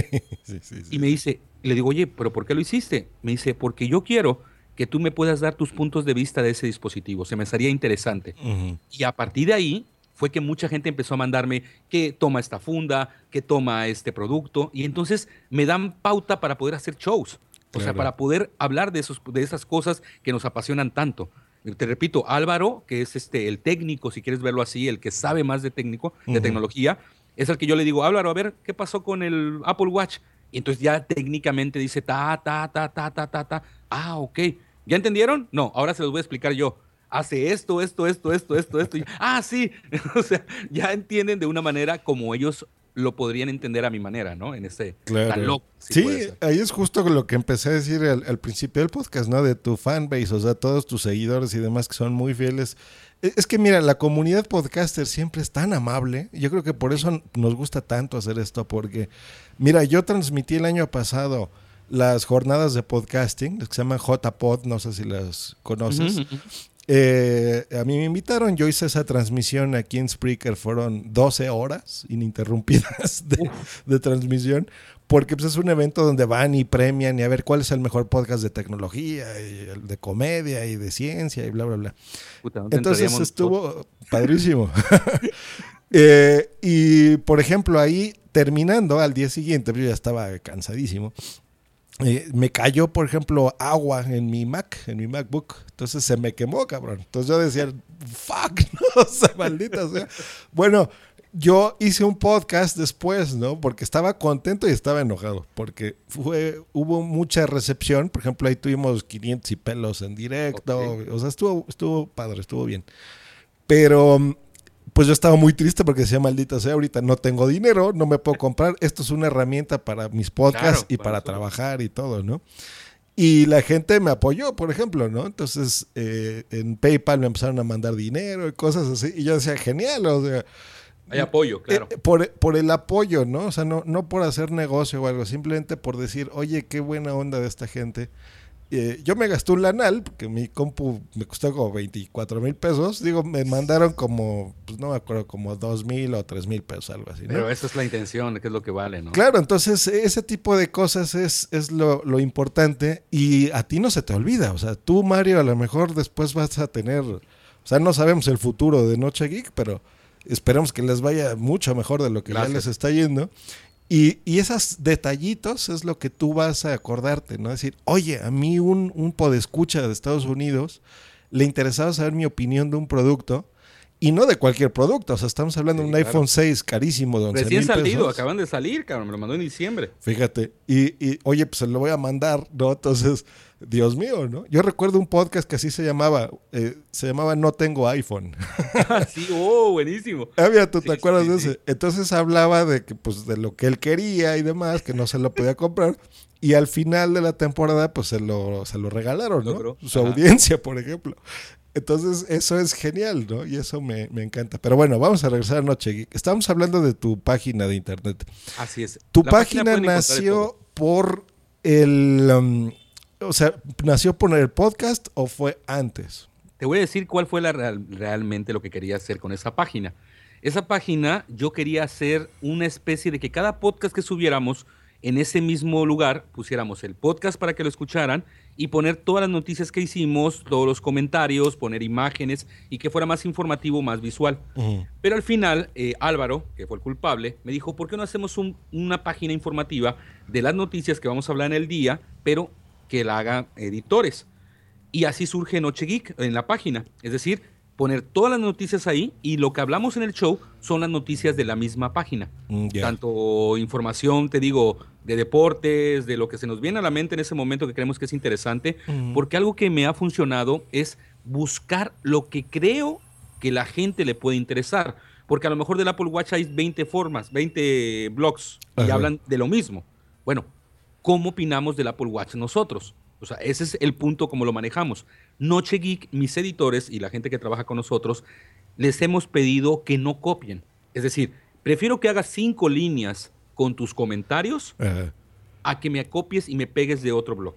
Sí, sí, sí. Y me dice, le digo, oye, pero ¿por qué lo hiciste? Me dice, porque yo quiero que tú me puedas dar tus puntos de vista de ese dispositivo. Se me haría interesante. Ujú. Y a partir de ahí fue que mucha gente empezó a mandarme que toma esta funda, que toma este producto. Y entonces me dan pauta para poder hacer shows. O sea, Claro. para poder hablar de, esos, de esas cosas que nos apasionan tanto. Te repito, Álvaro, que es este, el técnico, si quieres verlo así, el que sabe más de técnico, de Ujú. tecnología, es el que yo le digo, Álvaro, a ver, ¿qué pasó con el Apple Watch? Y entonces ya técnicamente dice, ta, ta, ta, ta, ta, ta, ta. Ah, ok. ¿Ya entendieron? No, ahora se los voy a explicar yo. Hace esto, esto, esto, esto, esto, esto. y- ah, sí. (laughs) o sea, ya entienden de una manera como ellos lo podrían entender a mi manera, ¿no? En ese Claro. tan loco. si Sí, ahí es justo lo que empecé a decir al, al principio del podcast, ¿no? De tu fanbase, o sea, todos tus seguidores y demás que son muy fieles. E- Es que mira, la comunidad podcaster siempre es tan amable. Yo creo que por eso nos gusta tanto hacer esto, porque, mira, yo transmití el año pasado las jornadas de podcasting, que se llaman JPod, no sé si las conoces. Ujú. Eh, a mí me invitaron, yo hice esa transmisión aquí en Spreaker, fueron 12 horas ininterrumpidas de, de transmisión, porque pues, es un evento donde van y premian y a ver cuál es el mejor podcast de tecnología, y de comedia y de ciencia y bla, bla, bla. Puta, ¿dónde Entonces estuvo padrísimo. (laughs) (laughs) Eh, y por ejemplo, ahí terminando al día siguiente, yo ya estaba cansadísimo. Eh, me cayó, por ejemplo, agua en mi Mac, en mi MacBook. Entonces se me quemó, cabrón. Entonces yo decía, fuck, (laughs) no, o sea, maldita sea. Bueno, yo hice un podcast después, ¿no? Porque estaba contento y estaba enojado. Porque fue, hubo mucha recepción. Por ejemplo, ahí tuvimos 500 y pelos en directo. O sea, estuvo, estuvo padre, estuvo bien. Pero pues yo estaba muy triste porque decía, maldita sea, ahorita no tengo dinero, no me puedo comprar. Esto es una herramienta para mis podcasts Claro, y para trabajar y todo, ¿no? Y la gente me apoyó, por ejemplo, ¿no? Entonces eh, en PayPal me empezaron a mandar dinero y cosas así. Y yo decía, genial, o sea, Hay apoyo, claro. eh, por, por el apoyo, ¿no? O sea, no, no por hacer negocio o algo, simplemente por decir, oye, qué buena onda de esta gente. Eh, yo me gasté un lanal, porque mi compu me costó como 24 mil pesos. Digo, me mandaron como, pues no me acuerdo, como 2 mil o 3 mil pesos, algo así, ¿no? Pero esa es la intención, que es lo que vale, ¿no? Claro, entonces ese tipo de cosas es, es lo, lo importante y a ti no se te olvida. O sea, tú, Mario, a lo mejor después vas a tener, o sea, no sabemos el futuro de Noche Geek, pero esperemos que les vaya mucho mejor de lo que ya les está yendo. Y, y esos detallitos es lo que tú vas a acordarte, ¿no? decir, oye, a mí un, un podescucha de Estados Unidos le interesaba saber mi opinión de un producto. Y no de cualquier producto, o sea, estamos hablando de Sí, un claro. iPhone 6 carísimo de 11 Recién salido, pesos. acaban de salir, cabrón, me lo mandó en diciembre. Fíjate, y, y, oye, pues se lo voy a mandar, ¿no? Entonces, Dios mío, ¿no? Yo recuerdo un podcast que así se llamaba, eh, se llamaba No Tengo iPhone. (laughs) sí, oh, buenísimo. Ah, mira, ¿tú Sí, te acuerdas de ese? Entonces hablaba de que, pues, de lo que él quería y demás, que no se lo podía comprar. Y al final de la temporada, pues se lo, se lo regalaron, ¿no? Logró. Su Ajá. audiencia, por ejemplo. Entonces, eso es genial, ¿no? Y eso me, me encanta. Pero bueno, vamos a regresar a Noche Geek. Estamos hablando de tu página de internet. Así es. Tu La página, nació por el... um, o sea, ¿nació por el podcast o fue antes? Te voy a decir cuál fue la real- realmente lo que quería hacer con esa página. Esa página yo quería hacer una especie de que cada podcast que subiéramos en ese mismo lugar pusiéramos el podcast para que lo escucharan y poner todas las noticias que hicimos, todos los comentarios, poner imágenes y que fuera más informativo, más visual. Pero al final, eh, Álvaro, que fue el culpable, me dijo, ¿por qué no hacemos un- una página informativa de las noticias que vamos a hablar en el día, pero que la hagan editores? Y así surge Noche Geek en la página. Es decir, poner todas las noticias ahí y lo que hablamos en el show son las noticias de la misma página. Mm. Tanto información, te digo, de deportes, de lo que se nos viene a la mente en ese momento que creemos que es interesante, porque algo que me ha funcionado es buscar lo que creo que la gente le puede interesar. Porque a lo mejor del Apple Watch hay 20 formas, 20 blogs y hablan de lo mismo. Bueno, ¿cómo opinamos del Apple Watch nosotros? O sea, ese es el punto como lo manejamos. Noche Geek, mis editores y la gente que trabaja con nosotros, les hemos pedido que no copien. Es decir, prefiero que hagas cinco líneas con tus comentarios Ajá. a que me copies y me pegues de otro blog.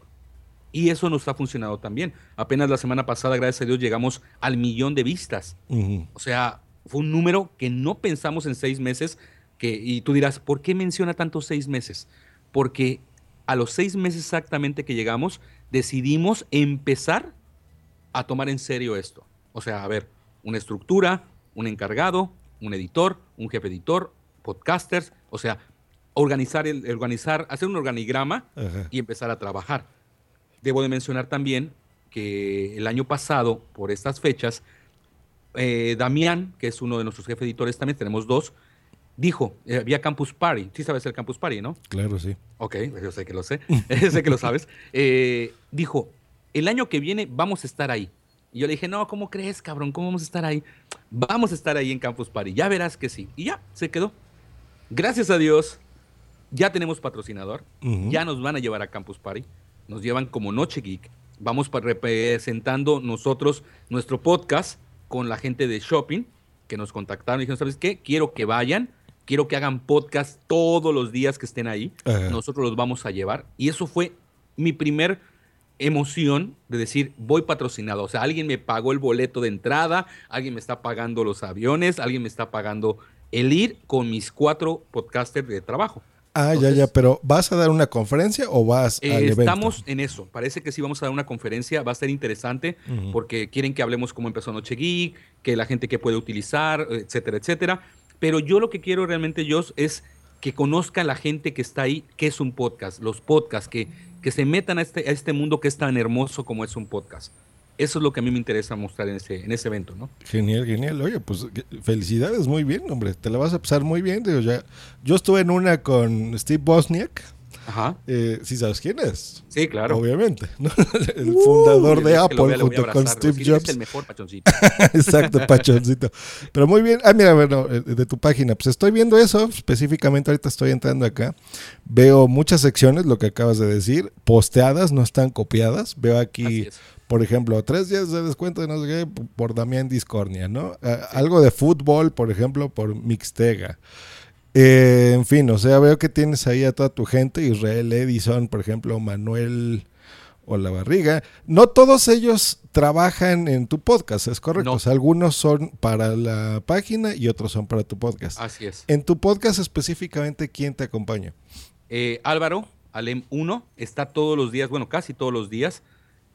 Y eso nos ha funcionado también. Apenas la semana pasada, gracias a Dios, llegamos al millón de vistas. O sea, fue un número que no pensamos en seis meses que, y tú dirás, ¿por qué menciona tantos seis meses? Porque a los seis meses exactamente que llegamos, decidimos empezar a tomar en serio esto. O sea, a ver, una estructura, un encargado, un editor, un jefe editor, podcasters, o sea, organizar, el, organizar hacer un organigrama Ajá. y empezar a trabajar. Debo de mencionar también que el año pasado, por estas fechas, eh, Damián, que es uno de nuestros jefes editores, también tenemos dos, dijo, eh, había Campus Party, sí sabes el Campus Party, ¿no? Claro, sí. Ok, yo sé que lo sé, (laughs) sé que lo sabes. Eh, dijo, el año que viene vamos a estar ahí. Y yo le dije, no, ¿cómo crees, cabrón? ¿Cómo vamos a estar ahí? Vamos a estar ahí en Campus Party, ya verás que sí. Y ya, se quedó. Gracias a Dios, ya tenemos patrocinador, ya nos van a llevar a Campus Party, nos llevan como Noche Geek, vamos representando nosotros nuestro podcast con la gente de Shopping, que nos contactaron y dijeron, ¿sabes qué? Quiero que vayan, quiero que hagan podcast todos los días que estén ahí, nosotros los vamos a llevar. Y eso fue mi primer emoción de decir, voy patrocinado. O sea, alguien me pagó el boleto de entrada, alguien me está pagando los aviones, alguien me está pagando el ir con mis cuatro podcasters de trabajo. Ah, ya, Entonces- ya, pero ¿vas a dar una conferencia o vas Eh, al evento? estamos en eso. Parece que sí vamos a dar una conferencia. Va a ser interesante porque quieren que hablemos cómo empezó Noche Geek, que la gente que puede utilizar, etcétera, etcétera. Pero yo lo que quiero realmente, Joss, es que conozca la gente que está ahí qué es un podcast, los podcasts, que, que se metan a este, a este mundo que es tan hermoso como es un podcast. Eso es lo que a mí me interesa mostrar en ese, en ese evento, ¿no? Genial, genial. Oye, pues felicidades, muy bien, hombre. Te la vas a pasar muy bien. Digo, ya. Yo estuve en una con Steve Bosniak. Ajá. Eh, sí sabes quién es. Sí, claro. Obviamente. ¿no? (laughs) El fundador Uy, de Apple a junto con Steve decir, "Eres Jobs. el mejor pachoncito. (laughs) Exacto, pachoncito. Pero muy bien. Ah, mira, bueno, eh, de tu página. Pues estoy viendo eso. Específicamente ahorita estoy entrando acá. Veo muchas secciones, lo que acabas de decir, posteadas, no están copiadas. Veo Así aquí, es. Por ejemplo, tres días de descuento de no sé qué por Damián Discornia, ¿no? Algo de fútbol, por ejemplo, por Mixtega. Eh, en fin, o sea, veo que tienes ahí a toda tu gente, Israel Edison, por ejemplo, Manuel Olavarriga. No todos ellos trabajan en tu podcast, es correcto. No. O sea, algunos son para la página y otros son para tu podcast. Así es. En tu podcast específicamente, ¿quién te acompaña? Eh, Álvaro, Alem 1, está todos los días, bueno, casi todos los días.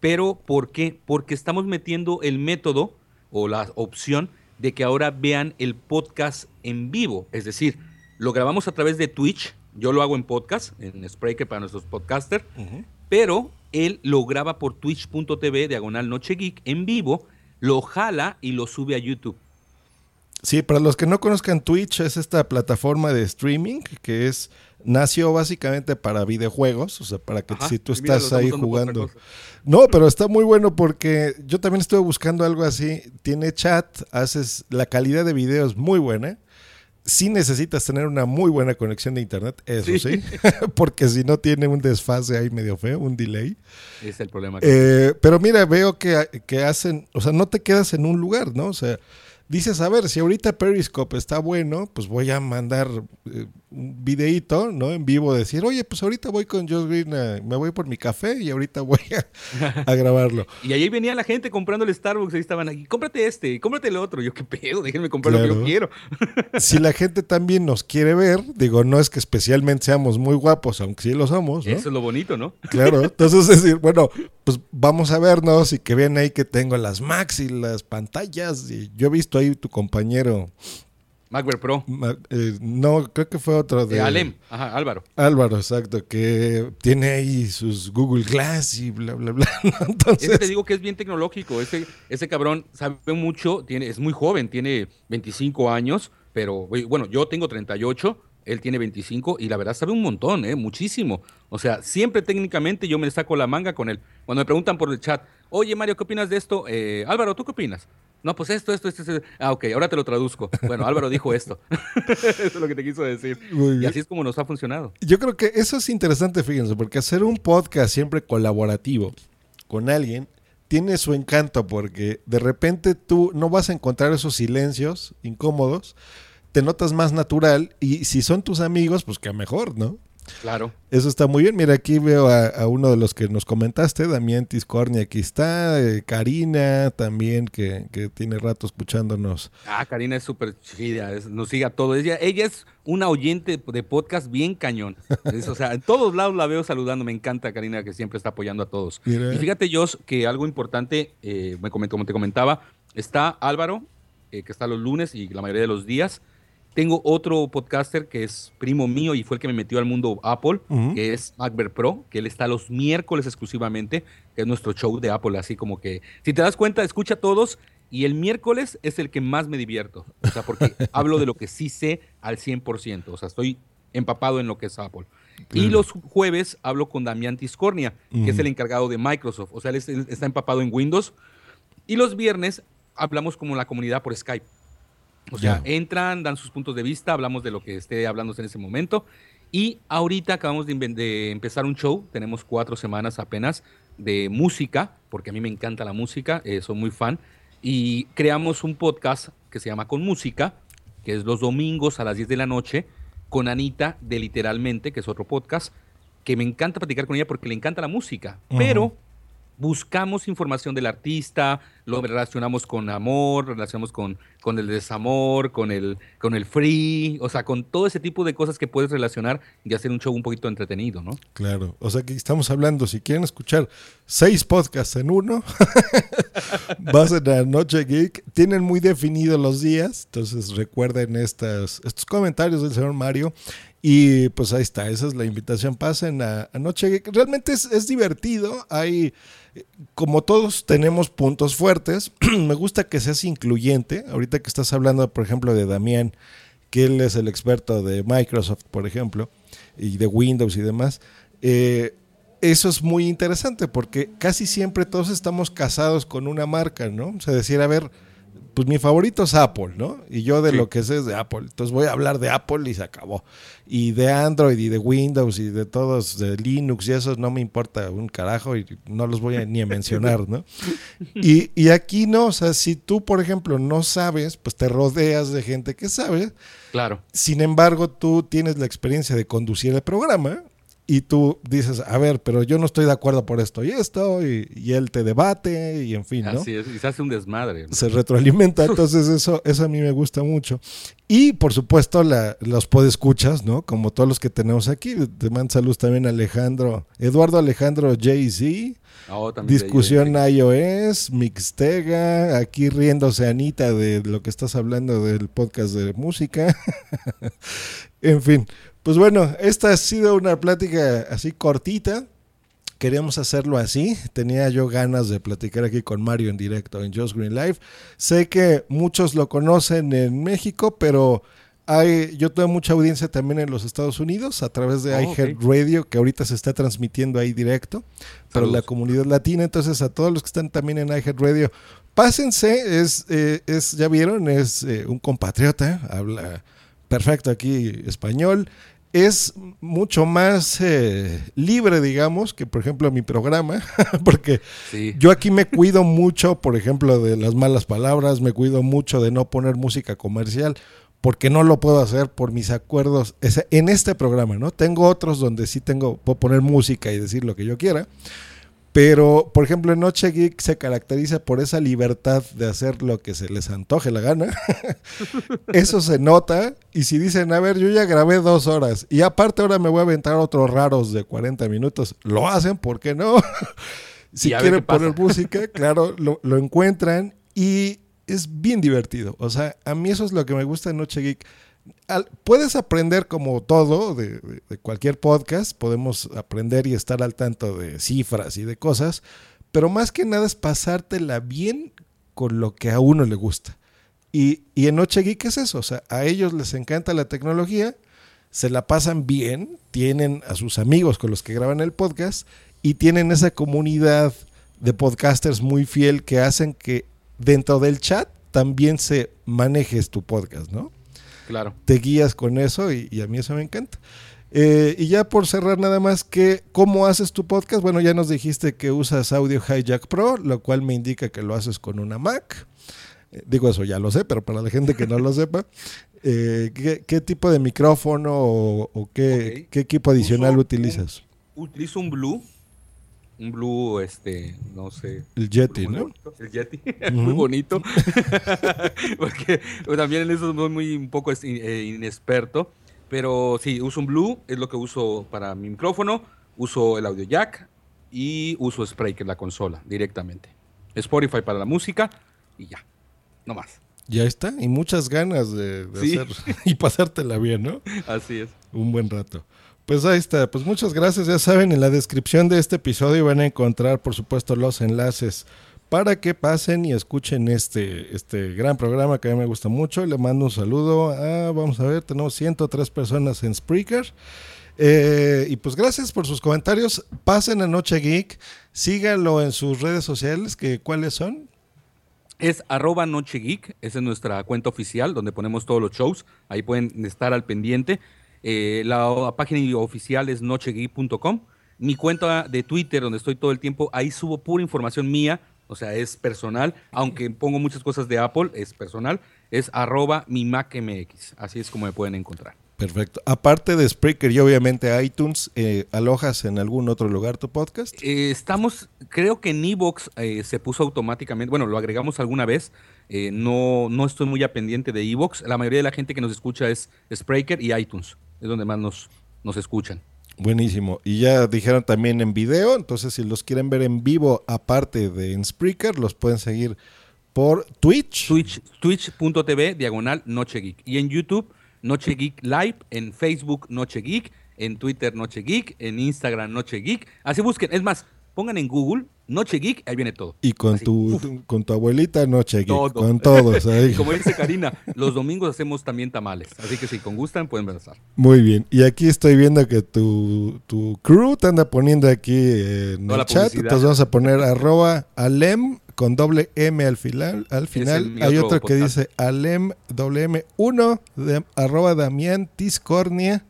Pero ¿por qué? Porque estamos metiendo el método o la opción de que ahora vean el podcast en vivo. Es decir, lo grabamos a través de Twitch. Yo lo hago en podcast, en Spreaker para nuestros podcasters. Pero él lo graba por twitch.tv, diagonal Noche Geek, en vivo, lo jala y lo sube a YouTube. Sí, para los que no conozcan Twitch, es esta plataforma de streaming que es nació básicamente para videojuegos, o sea, para que Ajá, si tú mira, estás ahí jugando. No, pero está muy bueno porque yo también estuve buscando algo así. Tiene chat, haces la calidad de video es muy buena. Sí necesitas tener una muy buena conexión de internet, eso sí, Sí. (laughs) porque si no tiene un desfase ahí medio feo, un delay. Es el problema. Eh, pero mira, veo que, que hacen, o sea, no te quedas en un lugar, ¿no? O sea, dices, a ver, si ahorita Periscope está bueno, pues voy a mandar eh, un videíto, ¿no? En vivo, decir, oye, pues ahorita voy con Josh Green, a- me voy por mi café y ahorita voy a, a grabarlo. (laughs) Y ahí venía la gente comprando el Starbucks, ahí estaban aquí, cómprate este, cómprate el otro. Yo, qué pedo, déjenme comprar lo que yo quiero. (laughs) Si la gente también nos quiere ver, digo, no es que especialmente seamos muy guapos, aunque sí lo somos, ¿no? Eso es lo bonito, ¿no? Claro, (laughs) entonces es decir, bueno, pues vamos a vernos y que vean ahí que tengo las Max y las pantallas. Y yo he visto ahí tu compañero, Macbeth Pro. Ma- eh, no, creo que fue otro de De Alem, ajá, Álvaro. Álvaro, exacto, que tiene ahí sus Google Glass y bla, bla, bla. (laughs) Entonces, Ese te digo que es bien tecnológico. Ese, ese cabrón sabe mucho, tiene, es muy joven, tiene 25 años, pero bueno, yo tengo 38, él tiene 25 y la verdad sabe un montón, ¿eh? muchísimo. O sea, siempre técnicamente yo me saco la manga con él. Cuando me preguntan por el chat, oye Mario, ¿qué opinas de esto? Eh, Álvaro, ¿tú qué opinas? No, pues esto, esto, esto, esto. Ah, ok, ahora te lo traduzco. Bueno, Álvaro dijo esto. (laughs) Eso es lo que te quiso decir. Y así es como nos ha funcionado. yo creo que eso es interesante, fíjense, porque hacer un podcast siempre colaborativo con alguien tiene su encanto, porque de repente tú no vas a encontrar esos silencios incómodos, te notas más natural y si son tus amigos, pues que mejor, ¿no? Claro. Eso está muy bien. Mira, aquí veo a, uno de los que nos comentaste, Damián Tiscorni, aquí está. Eh, Karina también, que, que, tiene rato escuchándonos. Ah, Karina es súper chida, nos sigue a todo. Ella, ella es una oyente de podcast bien cañón. o sea, en todos lados la veo saludando. Me encanta Karina, que siempre está apoyando a todos. Y fíjate, Jos, que algo importante, eh, me comentó, como te comentaba, está Álvaro, eh, que está los lunes y la mayoría de los días. Tengo otro podcaster que es primo mío y fue el que me metió al mundo Apple, que es Macbert Pro, que él está los miércoles exclusivamente, que es nuestro show de Apple, así como que, si te das cuenta, escucha a todos y el miércoles es el que más me divierto, o sea, porque (laughs) hablo de lo que sí sé al 100%, o sea, estoy empapado en lo que es Apple. Y los jueves hablo con Damián Tiscornia, que es el encargado de Microsoft, o sea, él está empapado en Windows. Y los viernes hablamos como la comunidad por Skype. O sea, entran, dan sus puntos de vista, hablamos de lo que esté hablándose en ese momento. Y ahorita acabamos de, empezar un show, tenemos cuatro semanas apenas de música, porque a mí me encanta la música, eh, soy muy fan. Y creamos un podcast que se llama Con Música, que es los domingos a las 10 de la noche, con Anita de Literalmente, que es otro podcast, que me encanta platicar con ella porque le encanta la música. Pero buscamos información del artista, lo relacionamos con amor, relacionamos con, con el desamor, con el, con el free, o sea, con todo ese tipo de cosas que puedes relacionar y hacer un show un poquito entretenido, ¿no? Claro, o sea que estamos hablando, si quieren escuchar seis podcasts en uno, (laughs) vas a la Noche Geek, tienen muy definidos los días, entonces recuerden estas, estos comentarios del señor Mario y pues ahí está, esa es la invitación. Pasen a, Noche Geek. Realmente es, es, divertido. Hay como todos tenemos puntos fuertes, (clears throat) me gusta que seas incluyente. Ahorita que estás hablando, por ejemplo, de Damián, que él es el experto de Microsoft, por ejemplo, y de Windows y demás. Eh, eso es muy interesante porque casi siempre todos estamos casados con una marca, ¿no? O sea, decir, a ver, pues mi favorito es Apple, ¿no? Y yo de lo que sé es de Apple. Entonces voy a hablar de Apple y se acabó. Y de Android y de Windows y de todos, de Linux y eso no me importa un carajo y no los voy a ni a mencionar, ¿no? Y, y aquí no, o sea, si tú, por ejemplo, no sabes, pues te rodeas de gente que sabe. Claro. Sin embargo, tú tienes la experiencia de conducir el programa y tú dices, a ver, pero yo no estoy de acuerdo por esto y esto, y, él te debate, y en fin, ¿no? Así es, y se hace un desmadre. Se retroalimenta, entonces (laughs) eso, eso a mí me gusta mucho. Y por supuesto, la, los podescuchas, ¿no? Como todos los que tenemos aquí. Te mando saludos también a Alejandro, Eduardo Alejandro Jay-Z. Oh, Discusión iOS, Mixtega, aquí riéndose Anita de lo que estás hablando del podcast de música. (laughs) en fin, pues bueno, esta ha sido una plática así cortita. Queríamos hacerlo así. Tenía yo ganas de platicar aquí con Mario en directo en Just Green Live. Sé que muchos lo conocen en México, pero hay, yo tengo mucha audiencia también en los Estados Unidos a través de oh, Radio, que ahorita se está transmitiendo ahí directo para la comunidad latina. Entonces, a todos los que están también en Radio, pásense. Es, eh, es ya vieron, es eh, un compatriota, habla perfecto aquí español es mucho más eh, libre, digamos, que por ejemplo mi programa, (laughs) porque yo aquí me cuido mucho, por ejemplo, de las malas palabras, me cuido mucho de no poner música comercial, porque no lo puedo hacer por mis acuerdos en este programa, ¿no? Tengo otros donde sí tengo, puedo poner música y decir lo que yo quiera, pero, por ejemplo, Noche Geek se caracteriza por esa libertad de hacer lo que se les antoje la gana. (laughs) Eso se nota. Y si dicen, a ver, yo ya grabé dos horas y aparte ahora me voy a aventar otros raros de 40 minutos, lo hacen, ¿por qué no? (laughs) si quieren poner música, claro, lo, lo encuentran y es bien divertido. O sea, a mí eso es lo que me gusta de Noche Geek puedes aprender como todo de, cualquier podcast, podemos aprender y estar al tanto de cifras y de cosas, pero más que nada es pasártela bien con lo que a uno le gusta. Y, en Noche Geek es eso, o sea, a ellos les encanta la tecnología, se la pasan bien, tienen a sus amigos con los que graban el podcast y tienen esa comunidad de podcasters muy fiel que hacen que dentro del chat también se manejes tu podcast, ¿no? Claro. Te guías con eso y, a mí eso me encanta. Eh, y ya por cerrar nada más que, ¿cómo haces tu podcast? Bueno, ya nos dijiste que usas Audio Hijack Pro, lo cual me indica que lo haces con una Mac. eh, digo eso, ya lo sé, pero para la gente que no lo sepa, (laughs) eh, ¿qué, qué tipo de micrófono o, o qué, equipo adicional Uso utilizas? un- utilizo un Blue. Un Blue, este, no sé. El Yeti, ¿no? bonito, El Yeti, (laughs) muy bonito. (laughs) Porque también en eso soy muy un poco eh, inexperto. Pero sí, uso un Blue, es lo que uso para mi micrófono. Uso el audio jack y uso Spreaker, la consola, directamente. Spotify para la música y ya, no más. Ya está, y muchas ganas de, de Sí. hacer (laughs) y pasártela bien, ¿no? Así es. Un buen rato. Pues ahí está, pues muchas gracias. Ya saben, en la descripción de este episodio van a encontrar, por supuesto, los enlaces para que pasen y escuchen este, este gran programa que a mí me gusta mucho. Le mando un saludo a, vamos a ver, tenemos 103 personas en Spreaker. Eh, y pues gracias por sus comentarios. Pasen a Noche Geek, síganlo en sus redes sociales, que cuáles son. Es arroba Noche Geek, esa es nuestra cuenta oficial donde ponemos todos los shows, ahí pueden estar al pendiente. Eh, la página oficial es nochegeek.com. Mi cuenta de Twitter, donde estoy todo el tiempo, ahí subo pura información mía, o sea, es personal, aunque pongo muchas cosas de Apple, es personal, es arroba mi MacMX, así es como me pueden encontrar. Perfecto. Aparte de Spreaker y obviamente iTunes, eh, ¿alojas en algún otro lugar tu podcast? Eh, estamos, creo que en Evox eh, se puso automáticamente, bueno, lo agregamos alguna vez, no, no estoy muy a pendiente de Evox, la mayoría de la gente que nos escucha es Spreaker y iTunes, es donde más nos, nos escuchan. Buenísimo. Y ya dijeron también en video, entonces si los quieren ver en vivo aparte de en Spreaker, los pueden seguir por Twitch. Twitch, twitch.tv, diagonal Noche Geek. Y en YouTube, Noche Geek Live, en Facebook Noche Geek, en Twitter Noche Geek, en Instagram Noche Geek. Así busquen, es más, pongan en Google Noche Geek, ahí viene todo. Y con Así, tu, con tu abuelita Noche Geek, Todo. con todos (laughs) ahí. Como dice Karina, (laughs) los domingos hacemos también tamales. Así que si con gustan, pueden pasar. Muy bien. Y aquí estoy viendo que tu, tu crew te anda poniendo aquí eh, en Toda el chat. Entonces vamos a poner arroba alem con doble M al final. Al final hay otro otro que podcast. dice alem doble M 1 de arroba Damián Tiscornia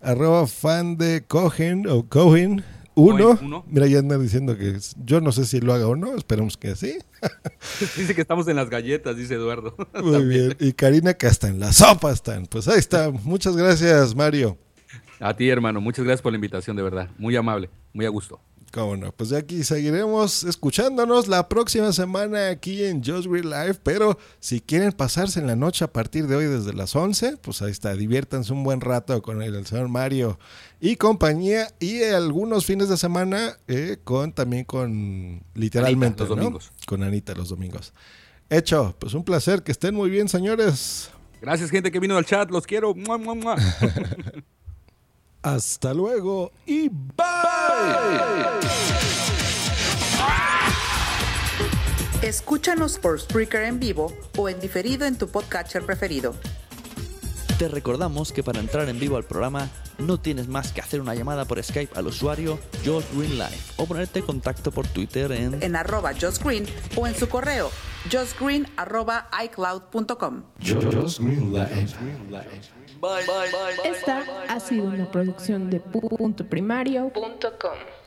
arroba fan de Cohen o Cohen 1. Cohen uno. Mira, ya anda diciendo que yo no sé si lo haga o no. Esperemos que sí. (laughs) Dice que estamos en las galletas, dice Eduardo. Muy (laughs) bien. Y Karina que hasta en la sopa están. Pues ahí está. Muchas gracias, Mario. A ti, hermano, muchas gracias por la invitación, de verdad. Muy amable, muy a gusto. Cómo no, pues de aquí seguiremos escuchándonos la próxima semana aquí en Just Green Live, pero si quieren pasarse en la noche a partir de hoy desde las 11, pues ahí está, diviértanse un buen rato con el, señor Mario y compañía y algunos fines de semana eh, con también con literalmente los ¿no? domingos. con Anita los domingos. Hecho, pues un placer, que estén muy bien señores. Gracias, gente que vino al chat, los quiero. Mua, mua, mua. (laughs) Hasta luego y bye. Escúchanos por Spreaker en vivo o en diferido en tu podcatcher preferido. Te recordamos que para entrar en vivo al programa no tienes más que hacer una llamada por Skype al usuario Josh Green Live o ponerte en contacto por Twitter en En arroba Just Green o en su correo justgreen arroba icloud.com. Esta ha sido una producción de punto primario. punto com.